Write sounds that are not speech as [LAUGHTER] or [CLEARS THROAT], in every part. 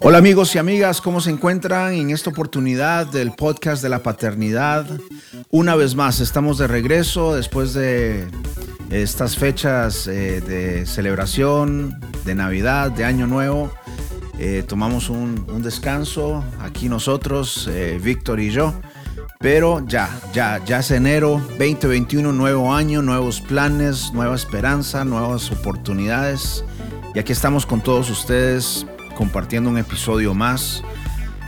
Hola amigos y amigas, ¿cómo se encuentran en esta oportunidad del podcast de la paternidad? Una vez más, estamos de regreso después de estas fechas eh, de celebración, de Navidad, de Año Nuevo. Eh, tomamos un, descanso aquí nosotros, eh, Víctor y yo. Pero ya, ya, ya es enero 2021, nuevo año, nuevos planes, nueva esperanza, nuevas oportunidades. Y aquí estamos con todos ustedes compartiendo un episodio más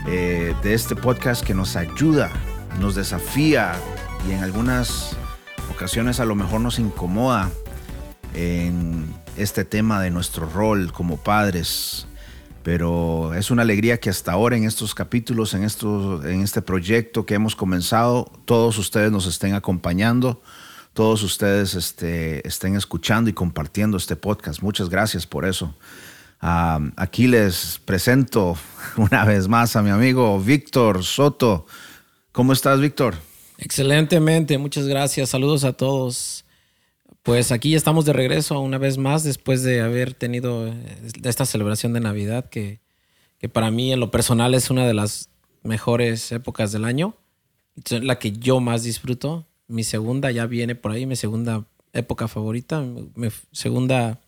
eh, de este podcast que nos ayuda, nos desafía y en algunas ocasiones a lo mejor nos incomoda en este tema de nuestro rol como padres. Pero es una alegría que hasta ahora en estos capítulos, en, en este proyecto que hemos comenzado, todos ustedes nos estén acompañando, todos ustedes este, estén escuchando y compartiendo este podcast. Muchas gracias por eso aquí les presento [LAUGHS] una vez más a mi amigo Víctor Soto. ¿Cómo estás, Víctor? Excelentemente, muchas gracias. Saludos a todos. Pues aquí estamos de regreso una vez más después de haber tenido eh, esta celebración de Navidad que, para mí en lo personal es una de las mejores épocas del año. La que yo más disfruto. Mi segunda ya viene por ahí, mi segunda época favorita, mi segunda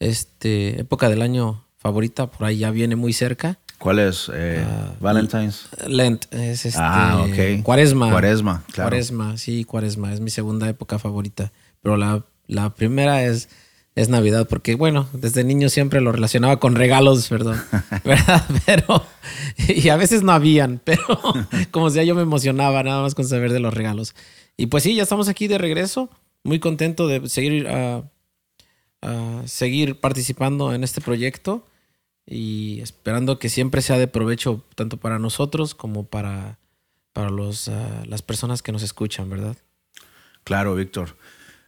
este, época del año favorita, por ahí ya viene muy cerca. ¿Cuál es? Eh, ah, Valentine's. Lent, es este. Ah, ok. Cuaresma. Cuaresma, claro. Cuaresma, sí, Cuaresma, es mi segunda época favorita. Pero la, la primera es, es Navidad, porque bueno, desde niño siempre lo relacionaba con regalos, perdón, [LAUGHS] ¿verdad? Pero, y a veces no habían, pero [LAUGHS] como sea, yo me emocionaba nada más con saber de los regalos. Y pues sí, ya estamos aquí de regreso, muy contento de seguir uh, seguir participando en este proyecto y esperando que siempre sea de provecho tanto para nosotros como para, para los, ah, las personas que nos escuchan, ¿verdad? Claro, Víctor.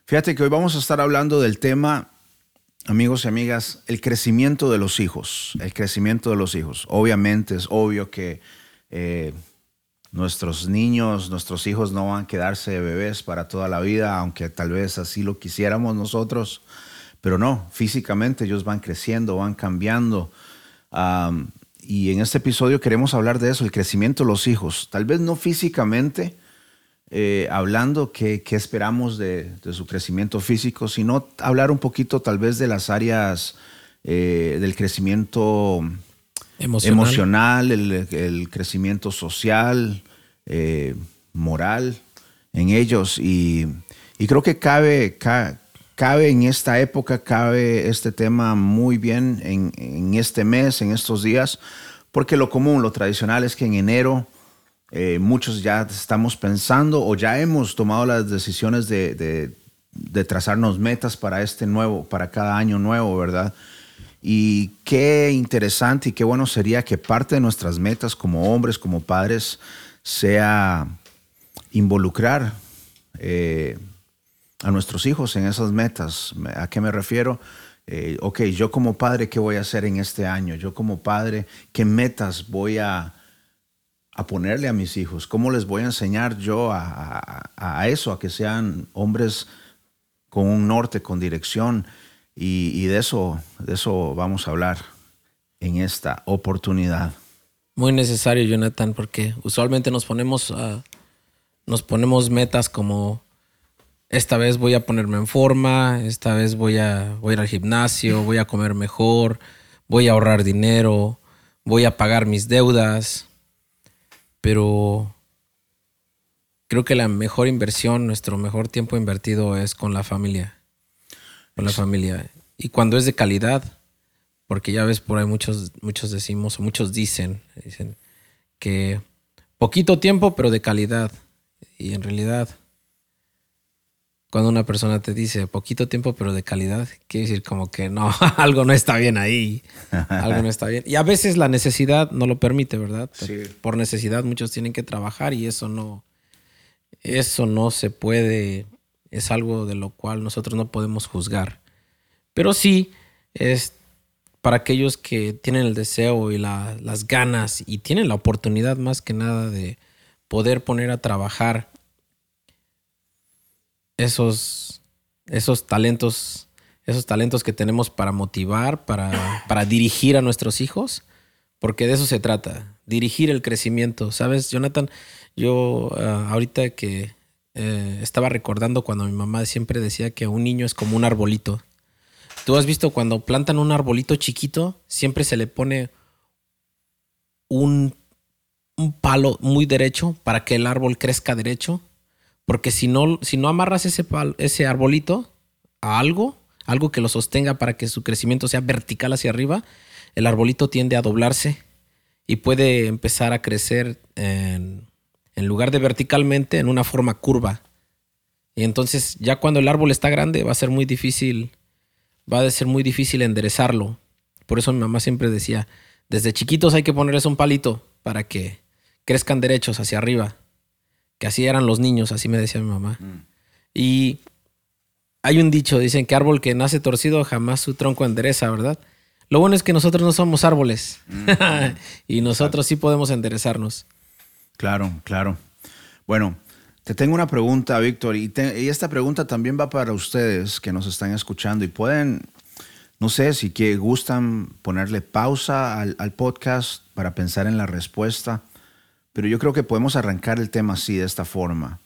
Fíjate que hoy vamos a estar hablando del tema, amigos y amigas, el crecimiento de los hijos. El crecimiento de los hijos. Obviamente es obvio que eh, nuestros niños, nuestros hijos no van a quedarse bebés para toda la vida, aunque tal vez así lo quisiéramos nosotros. Pero no, físicamente ellos van creciendo, van cambiando. y en este episodio queremos hablar de eso, el crecimiento de los hijos. Tal vez no físicamente, eh, hablando qué, esperamos de, su crecimiento físico, sino hablar un poquito tal vez de las áreas eh, del crecimiento emocional, el, crecimiento social, eh, moral en ellos. Y, creo que cabe, cabe en esta época, cabe este tema muy bien en, este mes, en estos días, porque lo común, lo tradicional es que en enero eh, muchos ya estamos pensando o ya hemos tomado las decisiones de, trazarnos metas para este nuevo, para cada año nuevo, ¿verdad? Y qué interesante y qué bueno sería que parte de nuestras metas como hombres, como padres, sea involucrar eh, a nuestros hijos en esas metas. ¿A qué me refiero? Eh, ok, yo como padre, ¿qué voy a hacer en este año? Yo como padre, ¿qué metas voy a, a ponerle a mis hijos? ¿Cómo les voy a enseñar yo a, eso, a que sean hombres con un norte, con dirección? Y, de, eso, de eso vamos a hablar en esta oportunidad. Muy necesario, Jonathan, porque usualmente nos ponemos, nos ponemos metas como esta vez voy a ponerme en forma, esta vez voy a, voy ir al gimnasio, voy a comer mejor, voy a ahorrar dinero, voy a pagar mis deudas. Pero creo que la mejor inversión, nuestro mejor tiempo invertido es con la familia. Con la familia. Y cuando es de calidad, porque ya ves por ahí muchos, muchos decimos, o muchos dicen, dicen que poquito tiempo, pero de calidad. Y en realidad cuando una persona te dice poquito tiempo pero de calidad, quiere decir como que no, [LAUGHS] algo no está bien ahí, algo no está bien. Y a veces la necesidad no lo permite, ¿verdad? Por necesidad muchos tienen que trabajar y eso no, eso no se puede, es algo de lo cual nosotros no podemos juzgar. Pero sí es para aquellos que tienen el deseo y las ganas y tienen la oportunidad más que nada de poder poner a trabajar esos, esos talentos, esos talentos que tenemos para motivar, para, para dirigir a nuestros hijos, porque de eso se trata, dirigir el crecimiento. ¿Sabes, Jonathan? Yo ah, ahorita que eh, estaba recordando cuando mi mamá siempre decía que un niño es como un arbolito. Tú has visto cuando plantan un arbolito chiquito, siempre se le pone un, un palo muy derecho para que el árbol crezca derecho. Porque si no, si no amarras ese, ese arbolito a algo, algo que lo sostenga para que su crecimiento sea vertical hacia arriba, el arbolito tiende a doblarse y puede empezar a crecer en, en lugar de verticalmente, en una forma curva. Y entonces ya cuando el árbol está grande va a ser muy difícil, va a ser muy difícil enderezarlo. Por eso mi mamá siempre decía, desde chiquitos hay que ponerles un palito para que crezcan derechos hacia arriba. Que así eran los niños, así me decía mi mamá. Mm. Y hay un dicho, dicen que árbol que nace torcido jamás su tronco endereza, ¿verdad? Lo bueno es que nosotros no somos árboles mm. [LAUGHS] y nosotros sí podemos enderezarnos. Claro, claro. Bueno, te tengo una pregunta, Víctor, y, esta pregunta también va para ustedes que nos están escuchando y pueden, no sé, si que gustan ponerle pausa al, podcast para pensar en la respuesta, pero yo creo que podemos arrancar el tema así, de esta forma.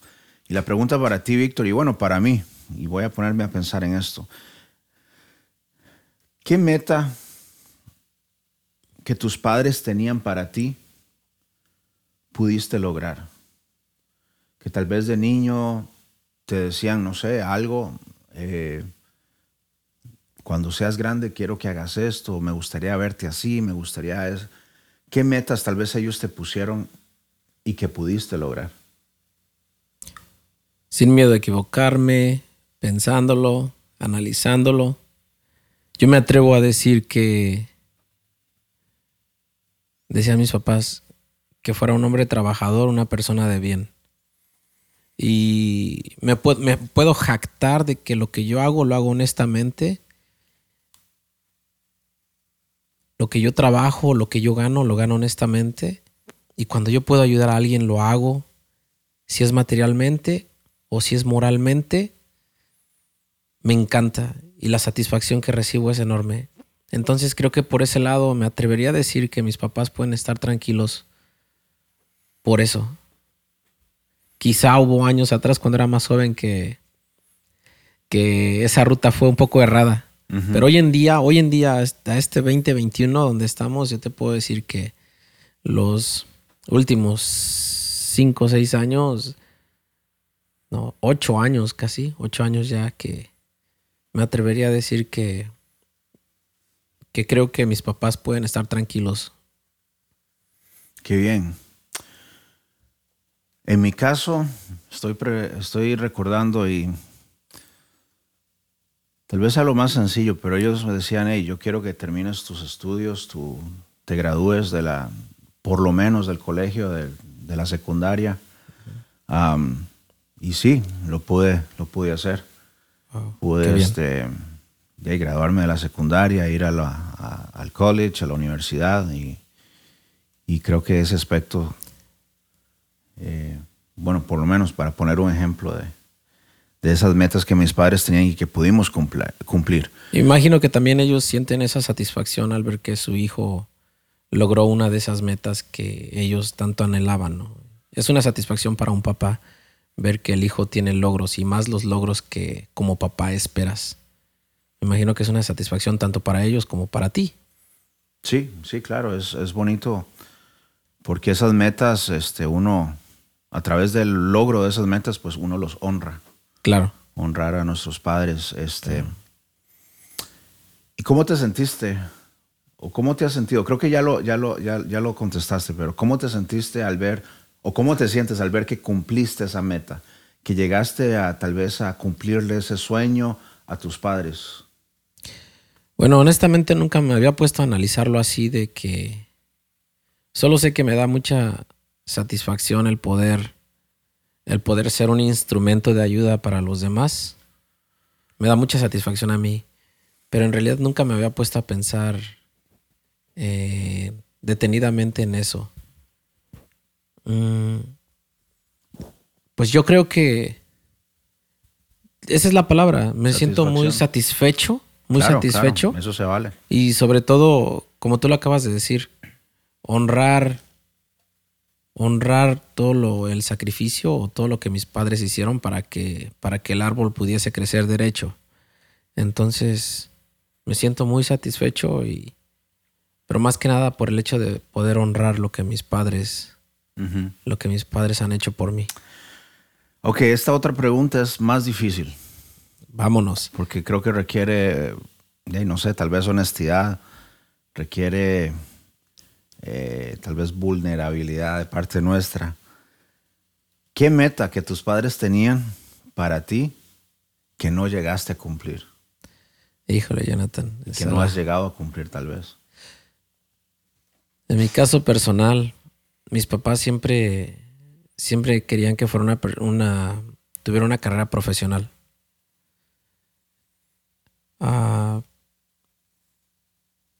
Y la pregunta para ti, Víctor, y bueno, para mí, y voy a ponerme a pensar en esto. ¿Qué meta que tus padres tenían para ti pudiste lograr? Que tal vez de niño te decían, no sé, algo, eh, cuando seas grande quiero que hagas esto, me gustaría verte así, me gustaría... ¿Qué metas tal vez ellos te pusieron y que pudiste lograr? Sin miedo a equivocarme, pensándolo, analizándolo, yo me atrevo a decir que, decían mis papás, que fuera un hombre trabajador, una persona de bien. Y me, me puedo jactar de que lo que yo hago lo hago honestamente. Lo que yo trabajo, lo que yo gano, lo gano honestamente. Y cuando yo puedo ayudar a alguien, lo hago. Si es materialmente o si es moralmente, me encanta. Y la satisfacción que recibo es enorme. Entonces creo que por ese lado me atrevería a decir que mis papás pueden estar tranquilos por eso. Quizá hubo años atrás cuando era más joven que, que esa ruta fue un poco errada. Pero hoy en día, hoy en día, hasta este 2021 donde estamos, yo te puedo decir que los últimos cinco o seis años, no, ocho años casi, ocho años ya que me atrevería a decir que, que creo que mis papás pueden estar tranquilos. Qué bien. En mi caso, estoy, estoy recordando y tal vez sea lo más sencillo, pero ellos me decían, hey, yo quiero que termines tus estudios, tú te gradúes de la, por lo menos del colegio, de, la secundaria. y sí, lo pude, lo pude hacer. pude este, graduarme de la secundaria, ir a al college, a la universidad y, y creo que ese aspecto eh, bueno, por lo menos para poner un ejemplo de, de, esas metas que mis padres tenían y que pudimos cumplir. Imagino que también ellos sienten esa satisfacción al ver que su hijo logró una de esas metas que ellos tanto anhelaban. ¿no? Es una satisfacción para un papá ver que el hijo tiene logros y más los logros que como papá esperas. Imagino que es una satisfacción tanto para ellos como para ti. Sí, sí, claro, es, es bonito porque esas metas este, uno a través del logro de esas metas, pues uno los honra. Claro. Honrar a nuestros padres. Este. ¿Y cómo te sentiste? ¿O cómo te has sentido? Creo que ya lo, ya, lo, ya, ya lo contestaste, pero ¿cómo te sentiste al ver, o cómo te sientes al ver que cumpliste esa meta? Que llegaste a tal vez a cumplirle ese sueño a tus padres. Bueno, honestamente nunca me había puesto a analizarlo así de que solo sé que me da mucha satisfacción el poder, el poder ser un instrumento de ayuda para los demás. Me da mucha satisfacción a mí, pero en realidad nunca me había puesto a pensar eh, detenidamente en eso. Mm, pues yo creo que esa es la palabra. Me siento muy satisfecho muy Claro, satisfecho. claro, eso se vale. Y sobre todo, como tú lo acabas de decir, honrar, honrar todo lo, el sacrificio o todo lo que mis padres hicieron para que, para que el árbol pudiese crecer derecho. Entonces, me siento muy satisfecho y, pero más que nada por el hecho de poder honrar lo que mis padres, lo que mis padres han hecho por mí. Ok, esta otra pregunta es más difícil. Vámonos. porque creo que requiere, no sé, tal vez honestidad, requiere eh, tal vez vulnerabilidad de parte nuestra. ¿Qué meta que tus padres tenían para ti que no llegaste a cumplir? Híjole, Jonathan. Que no has llegado a cumplir tal vez. En mi caso personal, mis papás siempre, siempre querían que fuera una, tuviera una carrera profesional. Ah,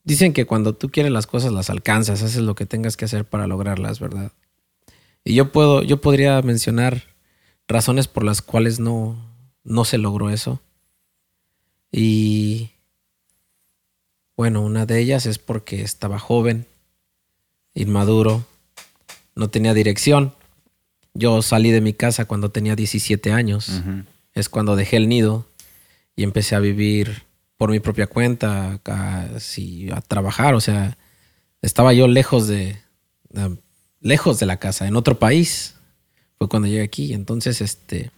dicen que cuando tú quieres las cosas las alcanzas, haces lo que tengas que hacer para lograrlas, ¿verdad? Y yo puedo, yo podría mencionar razones por las cuales no, no se logró eso. Y bueno, una de ellas es porque estaba joven, inmaduro, no tenía dirección. Yo salí de mi casa cuando tenía 17 años. Es cuando dejé el nido y empecé a vivir por mi propia cuenta, casi a trabajar. O sea, estaba yo lejos de, de- lejos de la casa, en otro país. Fue cuando llegué aquí. Entonces, este,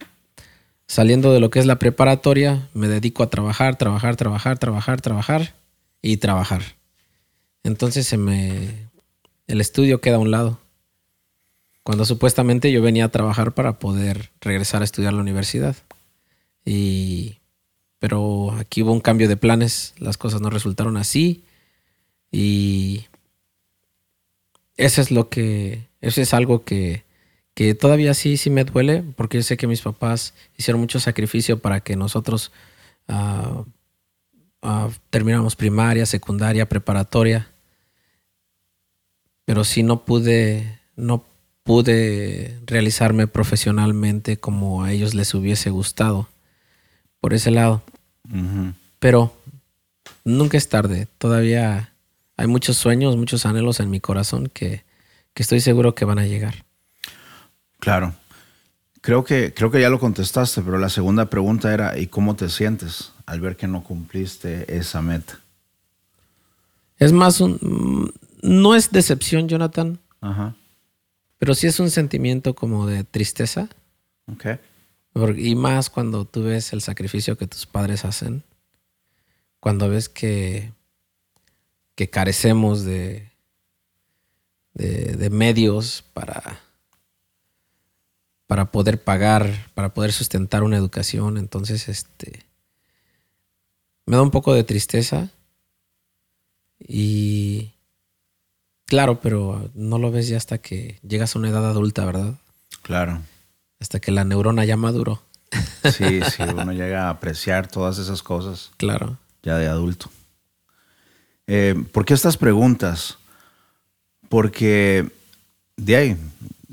saliendo de lo que es la preparatoria, me dedico a trabajar, trabajar, trabajar, trabajar, trabajar y trabajar. Entonces se me el estudio queda a un lado. Cuando supuestamente yo venía a trabajar para poder regresar a estudiar a la universidad. Y pero aquí hubo un cambio de planes, las cosas no resultaron así y eso es lo que eso es algo que que todavía sí sí me duele porque yo sé que mis papás hicieron mucho sacrificio para que nosotros ah, ah, termináramos primaria, secundaria, preparatoria pero sí no pude, no pude realizarme profesionalmente como a ellos les hubiese gustado por ese lado. Pero nunca es tarde, todavía hay muchos sueños, muchos anhelos en mi corazón que, que estoy seguro que van a llegar. Claro. Creo que, creo que ya lo contestaste, pero la segunda pregunta era, ¿y cómo te sientes al ver que no cumpliste esa meta? Es más un... No es decepción, Jonathan, Ajá. pero sí es un sentimiento como de tristeza. Ok. Y más cuando tú ves el sacrificio que tus padres hacen, cuando ves que, que carecemos de, de, de medios para, para poder pagar, para poder sustentar una educación, entonces este me da un poco de tristeza y claro, pero no lo ves ya hasta que llegas a una edad adulta, ¿verdad? Claro. Hasta que la neurona ya maduró. Sí, sí, uno llega a apreciar todas esas cosas Claro. ya de adulto. Eh, ¿Por qué estas preguntas? Porque de ahí,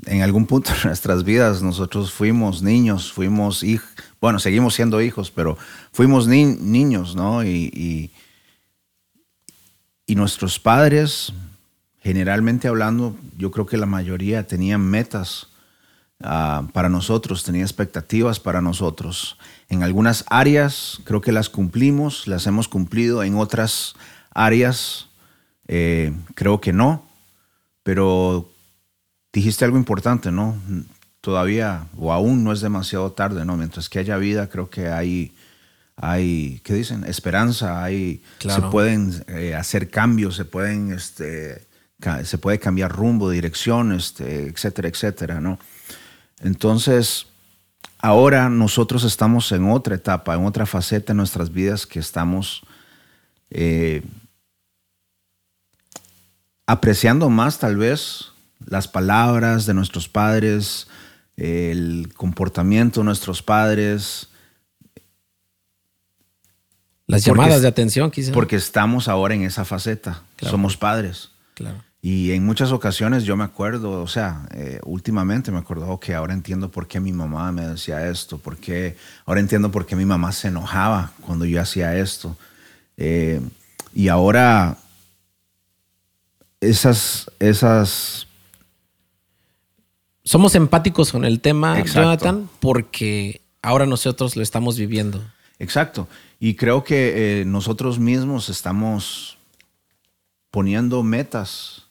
en algún punto de nuestras vidas, nosotros fuimos niños, fuimos hijos, bueno, seguimos siendo hijos, pero fuimos ni- niños, ¿no? Y, y, y nuestros padres, generalmente hablando, yo creo que la mayoría tenían metas ah, para nosotros, tenía expectativas para nosotros. En algunas áreas creo que las cumplimos, las hemos cumplido, en otras áreas eh, creo que no, pero dijiste algo importante, ¿no? Todavía o aún no es demasiado tarde, ¿no? Mientras que haya vida, creo que hay, hay ¿qué dicen? Esperanza, hay, Claro. se pueden eh, hacer cambios, se pueden, este, se puede cambiar rumbo, dirección, este, etcétera, etcétera, ¿no? Entonces, ahora nosotros estamos en otra etapa, en otra faceta en nuestras vidas que estamos eh, apreciando más tal vez las palabras de nuestros padres, el comportamiento de nuestros padres, Las llamadas de atención, quizás. porque estamos ahora en esa faceta, Claro. somos padres. Claro. Y en muchas ocasiones yo me acuerdo, o sea, eh, últimamente me acuerdo que ahora entiendo por qué mi mamá me decía esto, por qué, ahora entiendo por qué mi mamá se enojaba cuando yo hacía esto. Eh, y ahora esas, esas... Somos empáticos con el tema, Jonathan, porque ahora nosotros lo estamos viviendo. Exacto. Y creo que eh, nosotros mismos estamos poniendo metas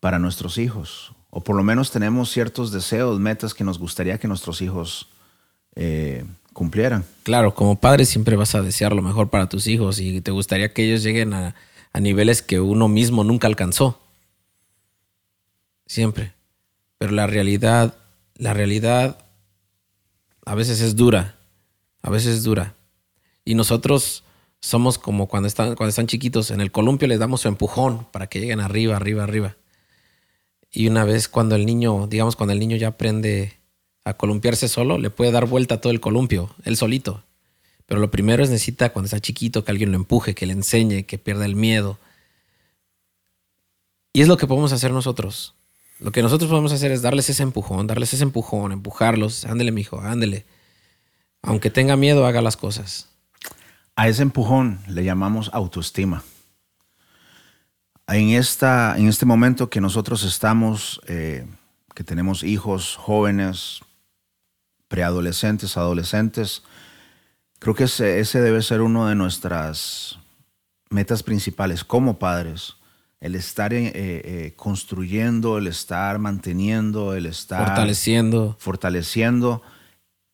para nuestros hijos. O por lo menos tenemos ciertos deseos, metas que nos gustaría que nuestros hijos eh, cumplieran. Claro, como padre siempre vas a desear lo mejor para tus hijos y te gustaría que ellos lleguen a, a niveles que uno mismo nunca alcanzó. Siempre. Pero la realidad, la realidad a veces es dura. A veces es dura. Y nosotros somos como cuando están, cuando están chiquitos, en el columpio les damos su empujón para que lleguen arriba, arriba, arriba. Y una vez cuando el niño, digamos, cuando el niño ya aprende a columpiarse solo, le puede dar vuelta a todo el columpio, él solito. Pero lo primero es necesita cuando está chiquito que alguien lo empuje, que le enseñe, que pierda el miedo. Y es lo que podemos hacer nosotros. Lo que nosotros podemos hacer es darles ese empujón, darles ese empujón, empujarlos. Ándele, mijo, ándele. Aunque tenga miedo, haga las cosas. A ese empujón le llamamos autoestima. En, esta, en este momento que nosotros estamos, eh, que tenemos hijos jóvenes, preadolescentes, adolescentes, Creo que ese, debe ser uno de nuestras metas principales como padres. El estar eh, eh, construyendo, el estar manteniendo, el estar fortaleciendo. fortaleciendo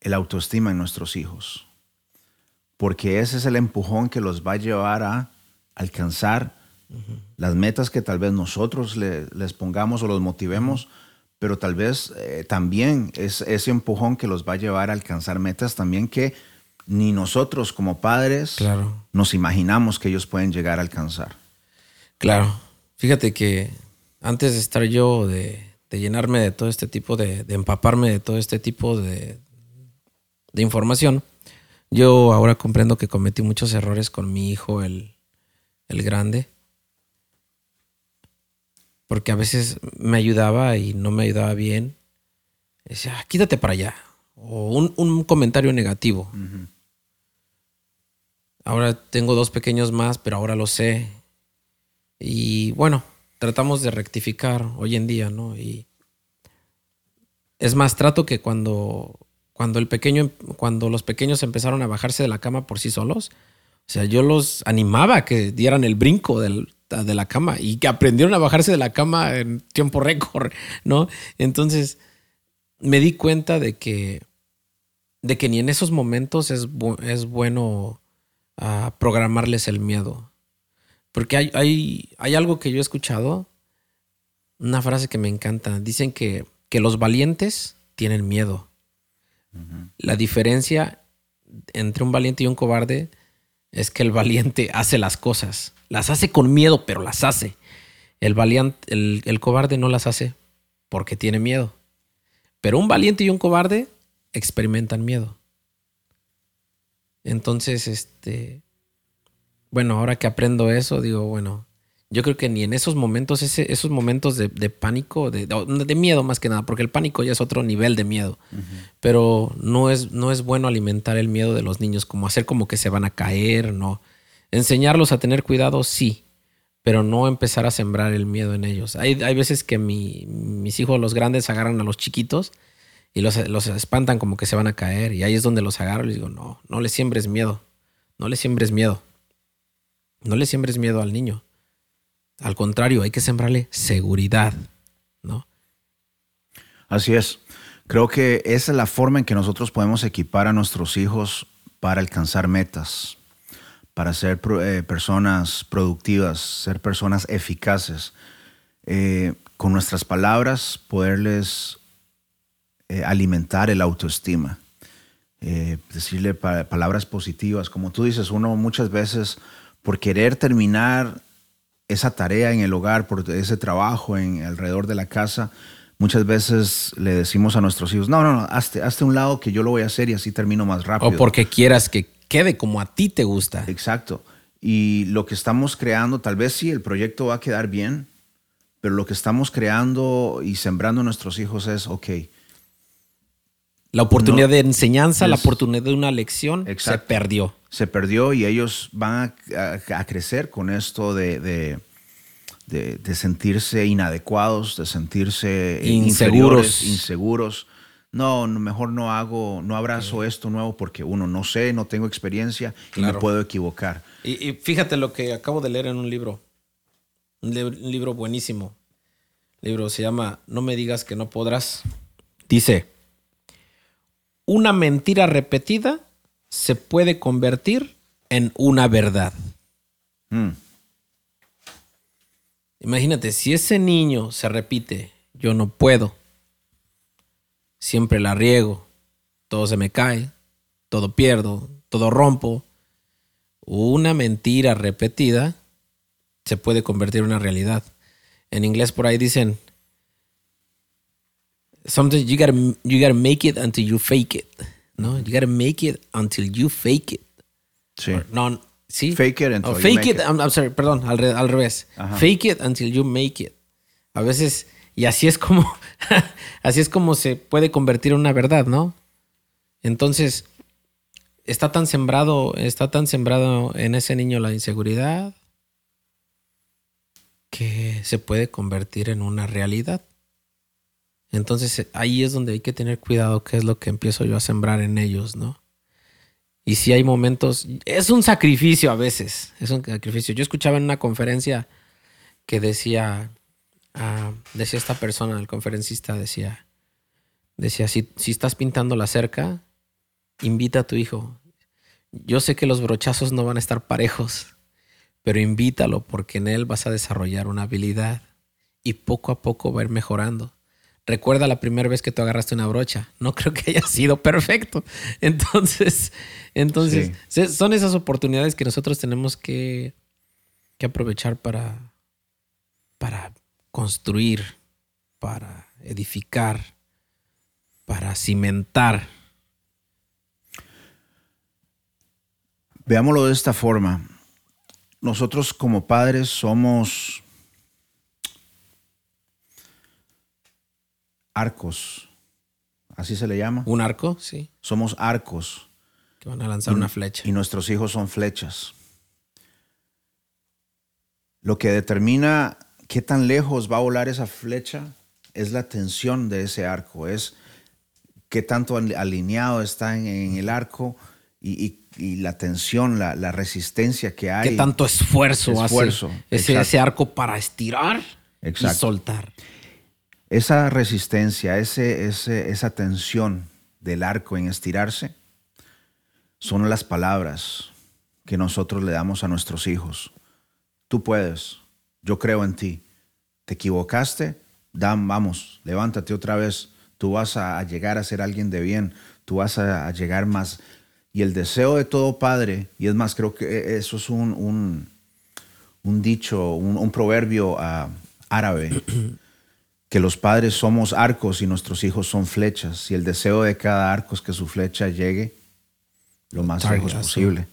el autoestima en nuestros hijos. Porque ese es el empujón que los va a llevar a alcanzar las metas que tal vez nosotros les pongamos o los motivemos, pero tal vez eh, también es ese empujón que los va a llevar a alcanzar metas también que ni nosotros como padres nos imaginamos que ellos pueden llegar a alcanzar. Claro. Fíjate que antes de estar yo, de, llenarme de todo este tipo de, de, empaparme de todo este tipo de, de información, yo ahora comprendo que cometí muchos errores con mi hijo, el, el grande. Porque a veces me ayudaba y no me ayudaba bien. Decía, ah, quítate para allá. O un, un comentario negativo. Ahora tengo dos pequeños más, pero ahora lo sé. Y bueno, tratamos de rectificar hoy en día, ¿no? Y es más, trato que cuando, cuando el pequeño, cuando los pequeños empezaron a bajarse de la cama por sí solos, o sea, yo los animaba a que dieran el brinco de la cama y que aprendieron a bajarse de la cama en tiempo récord, ¿no? Entonces, me di cuenta de que, de que ni en esos momentos es, es bueno a programarles el miedo. Porque hay, hay, hay, algo que yo he escuchado, una frase que me encanta. Dicen que, que los valientes tienen miedo. La diferencia entre un valiente y un cobarde es que el valiente [LAUGHS] hace las cosas. Las hace con miedo, pero las hace. El, valiente, el, el cobarde no las hace porque tiene miedo. Pero un valiente y un cobarde experimentan miedo. Entonces, este, bueno, ahora que aprendo eso, digo, bueno, yo creo que ni en esos momentos, esos momentos de, pánico, de, de, miedo más que nada, porque el pánico ya es otro nivel de miedo, pero no es, no es bueno alimentar el miedo de los niños, como hacer como que se van a caer, no. Enseñarlos a tener cuidado, sí, pero no empezar a sembrar el miedo en ellos. Hay, hay veces que mis hijos, los grandes, agarran a los chiquitos y los, espantan como que se van a caer. Y ahí es donde los agarro y les digo, no, no le siembres miedo. No le siembres miedo. No le siembres miedo al niño. Al contrario, hay que sembrarle seguridad, ¿no? Así es. Creo que esa es la forma en que nosotros podemos equipar a nuestros hijos para alcanzar metas, para ser eh, personas productivas, ser personas eficaces. Eh, con nuestras palabras, poderles eh, alimentar el autoestima, decirle palabras positivas. Como tú dices, uno muchas veces por querer terminar esa tarea en el hogar, por ese trabajo en alrededor de la casa, muchas veces le decimos a nuestros hijos, no, no, no, hazte, hazte un lado que yo lo voy a hacer y así termino más rápido. O porque quieras que quede como a ti te gusta. Exacto. Y lo que estamos creando, tal vez sí, el proyecto va a quedar bien, pero lo que estamos creando y sembrando a nuestros hijos es, ok, la oportunidad de enseñanza, la oportunidad de una lección se perdió. se perdió y ellos van a, crecer con esto de, de, sentirse inadecuados, de sentirse inseguros. inseguros. No, mejor no hago, no abrazo esto nuevo porque uno no sé, no tengo experiencia y me puedo equivocar. Y, fíjate lo que acabo de leer en un libro, un, libro buenísimo. El libro se llama No me digas que no podrás. Dice, una mentira repetida se puede convertir en una verdad. Mm. Imagínate, si ese niño se repite, yo no puedo, siempre la riego, todo se me cae, todo pierdo, todo rompo, una mentira repetida se puede convertir en una realidad. En inglés por ahí dicen, sometimes you gotta, you gotta make it until you fake it. ¿no? You gotta make it until you fake it. Sí. no, sí. Fake it until oh, you make it. I'm, sorry, perdón, al, al revés. Fake it until you make it. A veces, y así es como, [LAUGHS] así es como se puede convertir en una verdad, ¿no? Entonces, está tan sembrado, está tan sembrado en ese niño la inseguridad que se puede convertir en una realidad. Entonces ahí es donde hay que tener cuidado qué es lo que empiezo yo a sembrar en ellos, ¿no? Y si hay momentos, es un sacrificio a veces, es un sacrificio. Yo escuchaba en una conferencia que decía, ah, decía esta persona, el conferencista, decía, decía, si, si estás pintando la cerca, invita a tu hijo. Yo sé que los brochazos no van a estar parejos, pero invítalo porque en él vas a desarrollar una habilidad y poco a poco va a ir mejorando. Recuerda la primera vez que tú agarraste una brocha. No creo que haya sido perfecto. [LAUGHS] Entonces, entonces son esas oportunidades que nosotros tenemos que, que aprovechar para, para construir, para edificar, para cimentar. Veámoslo de esta forma. Nosotros como padres somos arcos. Así se le llama. ¿Un arco? Sí. Somos arcos. Que van a lanzar una flecha. Y nuestros hijos son flechas. Lo que determina qué tan lejos va a volar esa flecha es la tensión de ese arco, es qué tanto alineado está en, el arco y, la tensión, la, resistencia que hay. Qué tanto esfuerzo, esfuerzo hace ese, arco para estirar y soltar. Esa resistencia, ese, esa tensión del arco en estirarse, son las palabras que nosotros le damos a nuestros hijos. Tú puedes, yo creo en ti. Te equivocaste, Dan, vamos, levántate otra vez. Tú vas a, llegar a ser alguien de bien, tú vas a, llegar más. Y el deseo de todo padre, y es más, creo que eso es un, un, dicho, un, proverbio ah, árabe. [CLEARS THROAT] que los padres somos arcos y nuestros hijos son flechas, y el deseo de cada arco es que su flecha llegue lo más lejos posible.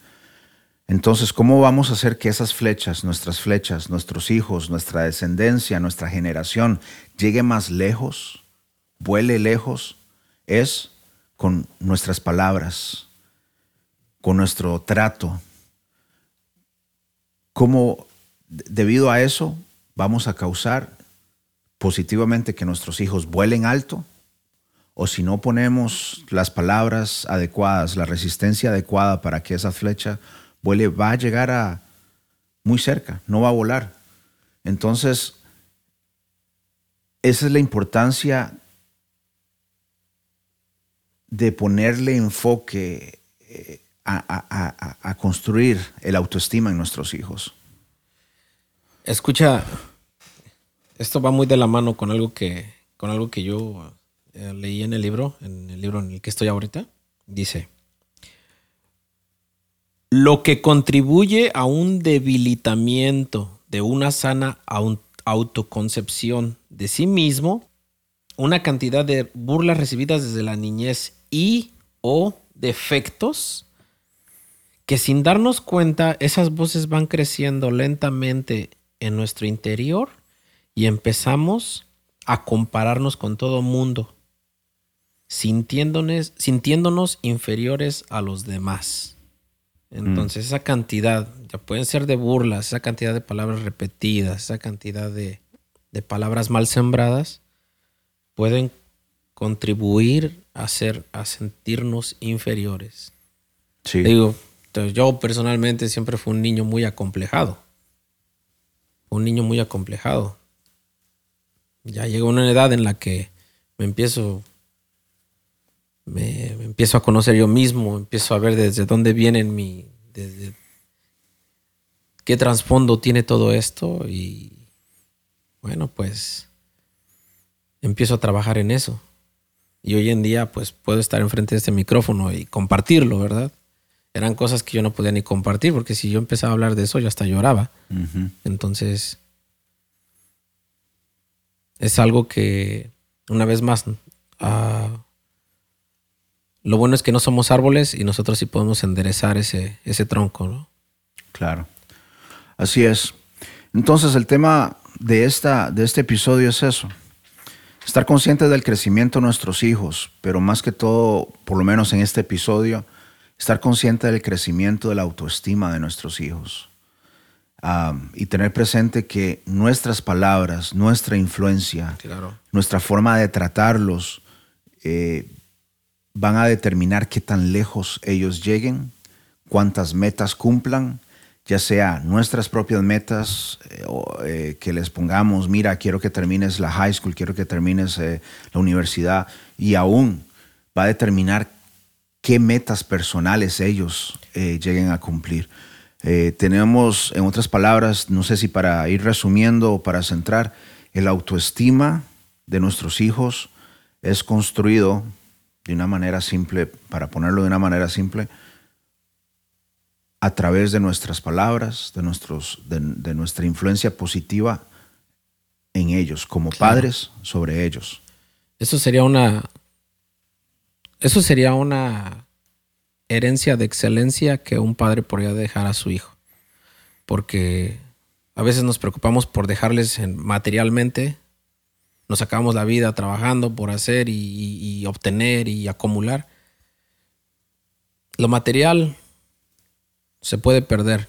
Entonces, ¿cómo vamos a hacer que esas flechas, nuestras flechas, nuestros hijos, nuestra descendencia, nuestra generación, llegue más lejos, vuele lejos? Es con nuestras palabras, con nuestro trato. ¿Cómo, debido a eso, vamos a causar positivamente que nuestros hijos vuelen alto, o si no ponemos las palabras adecuadas, la resistencia adecuada para que esa flecha va a llegar a muy cerca, no va a volar. Entonces, esa es la importancia de ponerle enfoque eh, a, a construir el autoestima en nuestros hijos. Escucha, esto va muy de la mano con algo que, con algo que yo eh, leí en el libro, en el libro en el que estoy ahorita. Dice, lo que contribuye a un debilitamiento de una sana autoconcepción de sí mismo, una cantidad de burlas recibidas desde la niñez y o defectos que sin darnos cuenta esas voces van creciendo lentamente en nuestro interior y empezamos a compararnos con todo mundo, sintiéndonos, sintiéndonos inferiores a los demás. Entonces, esa cantidad, ya pueden ser de burlas, esa cantidad de palabras repetidas, esa cantidad de, de palabras mal sembradas, pueden contribuir a, hacer, a sentirnos inferiores. Sí. Digo, yo personalmente siempre fui un niño muy acomplejado. Un niño muy acomplejado. Ya llegó una edad en la que me empiezo me, me empiezo a conocer yo mismo, empiezo a ver desde dónde viene mi desde qué trasfondo tiene todo esto y bueno, pues empiezo a trabajar en eso. Y hoy en día pues puedo estar enfrente de este micrófono y compartirlo, ¿verdad? Eran cosas que yo no podía ni compartir porque si yo empezaba a hablar de eso yo hasta lloraba. Entonces, es algo que, una vez más, ah, lo bueno es que no somos árboles y nosotros sí podemos enderezar ese, ese tronco, ¿no? Claro. Así es. Entonces el tema de, esta, de este episodio es eso. Estar conscientes del crecimiento de nuestros hijos, pero más que todo, por lo menos en este episodio, estar consciente del crecimiento de la autoestima de nuestros hijos. Ah, y tener presente que nuestras palabras, nuestra influencia, Claro. nuestra forma de tratarlos eh, van a determinar qué tan lejos ellos lleguen, cuántas metas cumplan, ya sea nuestras propias metas, eh, o, eh, que les pongamos, mira, quiero que termines la high school, quiero que termines eh, la universidad, y aún va a determinar qué metas personales ellos lleguen a cumplir. Tenemos, en otras palabras, no sé si para ir resumiendo o para centrar, el autoestima de nuestros hijos es construido de una manera simple, para ponerlo de una manera simple, a través de nuestras palabras, de, nuestros, de, de nuestra influencia positiva en ellos, como Claro. padres sobre ellos. Eso sería una. Eso sería una herencia de excelencia que un padre podría dejar a su hijo. Porque a veces nos preocupamos por dejarles en- materialmente. Nos sacamos la vida trabajando por hacer y, y- obtener y acumular. Lo material se puede perder,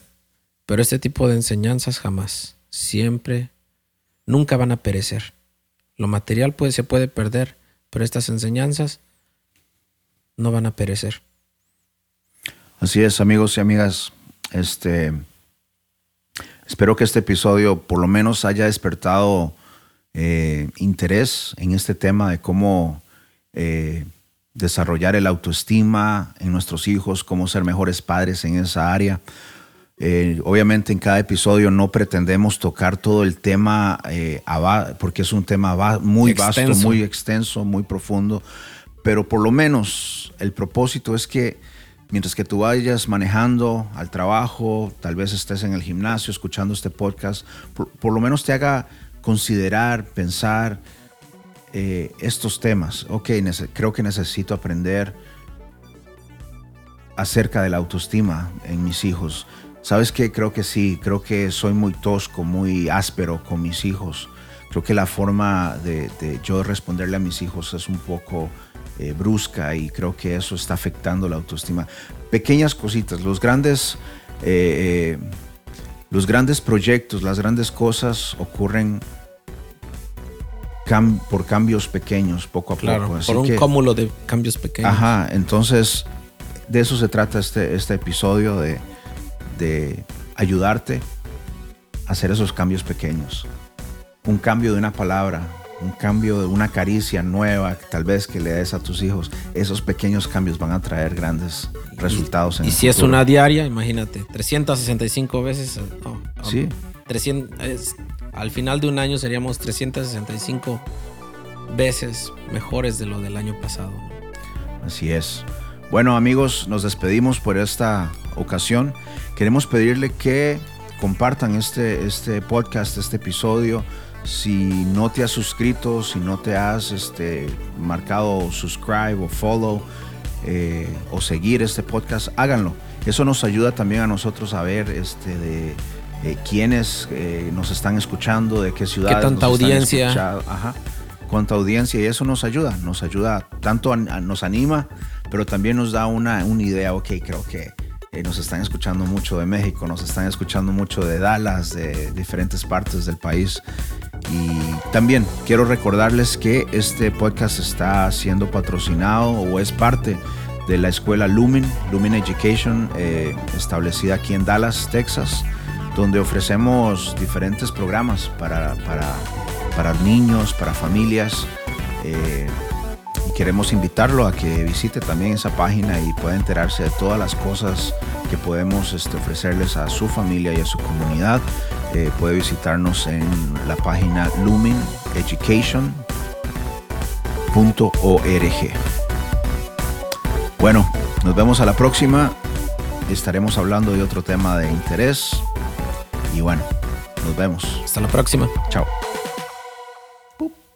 pero este tipo de enseñanzas jamás, siempre, nunca van a perecer. Lo material puede, se puede perder, pero estas enseñanzas no van a perecer. Así es, amigos y amigas. Este, espero que este episodio por lo menos haya despertado eh, interés en este tema de cómo eh, desarrollar el autoestima en nuestros hijos, cómo ser mejores padres en esa área. Eh, obviamente en cada episodio no pretendemos tocar todo el tema eh, porque es un tema va- muy vasto, muy extenso, muy profundo, pero por lo menos el propósito es que mientras que tú vayas manejando al trabajo, tal vez estés en el gimnasio escuchando este podcast, por, por lo menos te haga considerar, pensar eh, estos temas. Ok, creo que necesito aprender acerca de la autoestima en mis hijos. ¿Sabes qué? Creo que sí, creo que soy muy tosco, muy áspero con mis hijos. Creo que la forma de, yo responderle a mis hijos es un poco eh, brusca y creo que eso está afectando la autoestima. Pequeñas cositas, los grandes, eh, los grandes proyectos, las grandes cosas ocurren cam- por cambios pequeños, poco a Claro, poco. Así por un que- cúmulo de cambios pequeños. Ajá, entonces de eso se trata este, este episodio, de, de ayudarte a hacer esos cambios pequeños. Un cambio de una palabra, un cambio de una caricia nueva, tal vez que le des a tus hijos. Esos pequeños cambios van a traer grandes resultados. en Y el si es una diaria, imagínate, 365 veces. no, no, Sí. 300, es- al final de un año seríamos 365 veces mejores de lo del año pasado. Así es. Bueno amigos, nos despedimos por esta ocasión. Queremos pedirle que compartan este, este podcast, este episodio. Si no te has suscrito, si no te has este, marcado subscribe o follow eh, o seguir este podcast, háganlo. Eso nos ayuda también a nosotros a ver este, de quiénes eh, nos están escuchando, de qué ciudades. tanta nos audiencia? Ajá. Cuánta audiencia y eso nos ayuda, nos ayuda, tanto a- a- nos anima, pero también nos da una, una idea, ok, creo que Eh, nos están escuchando mucho de México, nos están escuchando mucho de Dallas, de diferentes partes del país. Y también quiero recordarles que este podcast está siendo patrocinado o es parte de la escuela Lumen, Lumen Education, eh, establecida aquí en Dallas, Texas, donde ofrecemos diferentes programas para, para, niños, para familias. Eh, queremos invitarlo a que visite también esa página y pueda enterarse de todas las cosas que podemos este, ofrecerles a su familia y a su comunidad. Eh, puede visitarnos en la página lumeneducation.org. Bueno, nos vemos a la próxima. Estaremos hablando de otro tema de interés. Y bueno, nos vemos. Hasta la próxima. Chao.